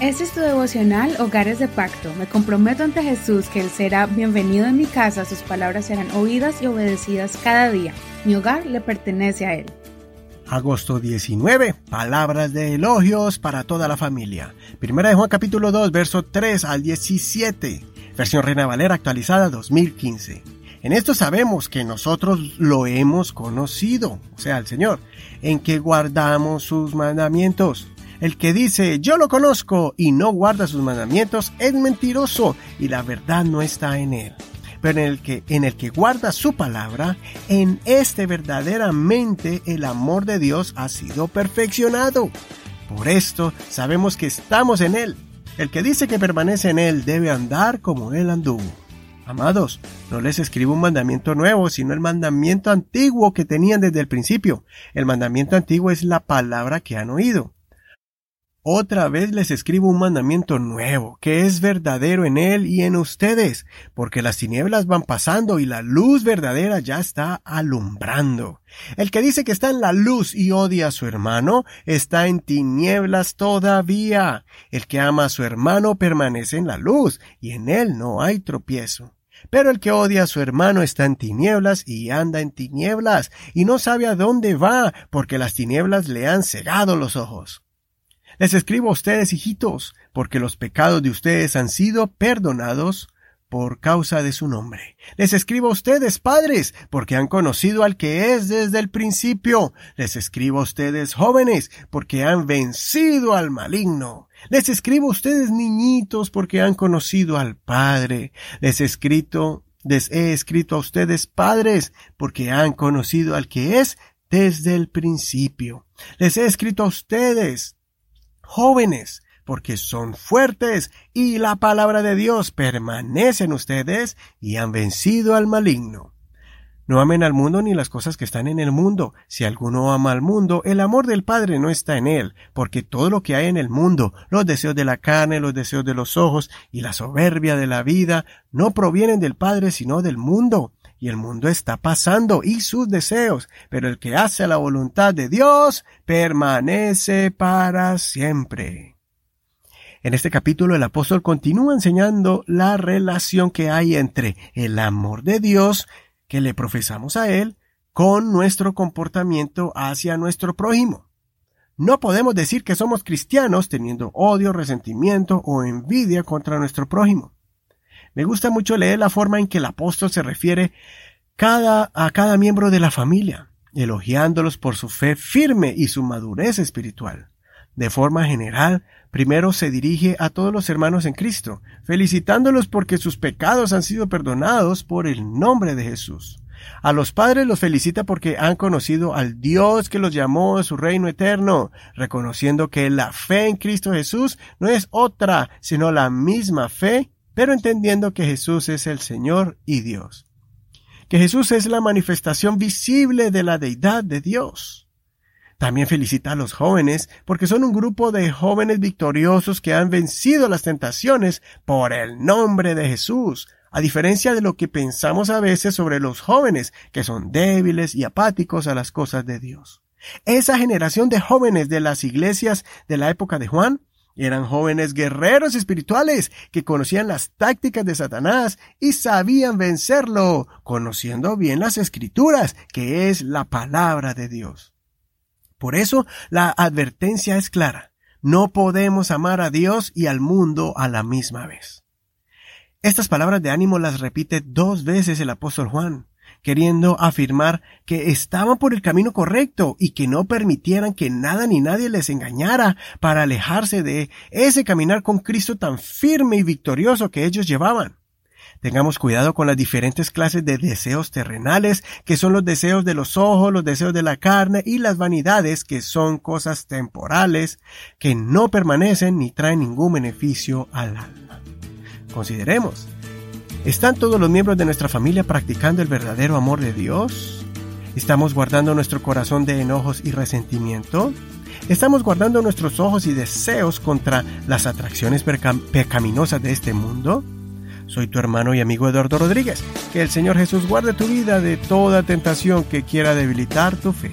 Este es tu devocional Hogares de Pacto. Me comprometo ante Jesús que Él será bienvenido en mi casa, sus palabras serán oídas y obedecidas cada día. Mi hogar le pertenece a Él. Agosto 19. Palabras de elogios para toda la familia. Primera de Juan capítulo 2, verso 3 al 17. Versión Reina Valera actualizada 2015. En esto sabemos que nosotros lo hemos conocido, o sea, el Señor, en que guardamos sus mandamientos. El que dice yo lo conozco y no guarda sus mandamientos es mentiroso y la verdad no está en él. Pero en el que, en el que guarda su palabra, en este verdaderamente el amor de Dios ha sido perfeccionado. Por esto sabemos que estamos en él. El que dice que permanece en él debe andar como él anduvo. Amados, no les escribo un mandamiento nuevo, sino el mandamiento antiguo que tenían desde el principio. El mandamiento antiguo es la palabra que han oído. Otra vez les escribo un mandamiento nuevo, que es verdadero en él y en ustedes, porque las tinieblas van pasando y la luz verdadera ya está alumbrando. El que dice que está en la luz y odia a su hermano, está en tinieblas todavía. El que ama a su hermano permanece en la luz, y en él no hay tropiezo. Pero el que odia a su hermano está en tinieblas y anda en tinieblas, y no sabe a dónde va, porque las tinieblas le han cegado los ojos. Les escribo a ustedes, hijitos, porque los pecados de ustedes han sido perdonados por causa de su nombre. Les escribo a ustedes, padres, porque han conocido al que es desde el principio. Les escribo a ustedes, jóvenes, porque han vencido al maligno. Les escribo a ustedes, niñitos, porque han conocido al Padre. Les he escrito, les he escrito a ustedes, padres, porque han conocido al que es desde el principio. Les he escrito a ustedes, jóvenes, porque son fuertes y la palabra de Dios permanece en ustedes y han vencido al maligno. No amen al mundo ni las cosas que están en el mundo. Si alguno ama al mundo, el amor del Padre no está en él, porque todo lo que hay en el mundo, los deseos de la carne, los deseos de los ojos y la soberbia de la vida, no provienen del Padre sino del mundo y el mundo está pasando y sus deseos, pero el que hace la voluntad de Dios permanece para siempre. En este capítulo el apóstol continúa enseñando la relación que hay entre el amor de Dios que le profesamos a Él con nuestro comportamiento hacia nuestro prójimo. No podemos decir que somos cristianos teniendo odio, resentimiento o envidia contra nuestro prójimo. Me gusta mucho leer la forma en que el apóstol se refiere cada, a cada miembro de la familia, elogiándolos por su fe firme y su madurez espiritual. De forma general, primero se dirige a todos los hermanos en Cristo, felicitándolos porque sus pecados han sido perdonados por el nombre de Jesús. A los padres los felicita porque han conocido al Dios que los llamó a su reino eterno, reconociendo que la fe en Cristo Jesús no es otra, sino la misma fe pero entendiendo que Jesús es el Señor y Dios. Que Jesús es la manifestación visible de la deidad de Dios. También felicita a los jóvenes porque son un grupo de jóvenes victoriosos que han vencido las tentaciones por el nombre de Jesús, a diferencia de lo que pensamos a veces sobre los jóvenes, que son débiles y apáticos a las cosas de Dios. Esa generación de jóvenes de las iglesias de la época de Juan eran jóvenes guerreros espirituales que conocían las tácticas de Satanás y sabían vencerlo, conociendo bien las escrituras, que es la palabra de Dios. Por eso la advertencia es clara. No podemos amar a Dios y al mundo a la misma vez. Estas palabras de ánimo las repite dos veces el apóstol Juan queriendo afirmar que estaban por el camino correcto y que no permitieran que nada ni nadie les engañara para alejarse de ese caminar con Cristo tan firme y victorioso que ellos llevaban. Tengamos cuidado con las diferentes clases de deseos terrenales, que son los deseos de los ojos, los deseos de la carne y las vanidades, que son cosas temporales, que no permanecen ni traen ningún beneficio al alma. Consideremos ¿Están todos los miembros de nuestra familia practicando el verdadero amor de Dios? ¿Estamos guardando nuestro corazón de enojos y resentimiento? ¿Estamos guardando nuestros ojos y deseos contra las atracciones pecaminosas de este mundo? Soy tu hermano y amigo Eduardo Rodríguez. Que el Señor Jesús guarde tu vida de toda tentación que quiera debilitar tu fe.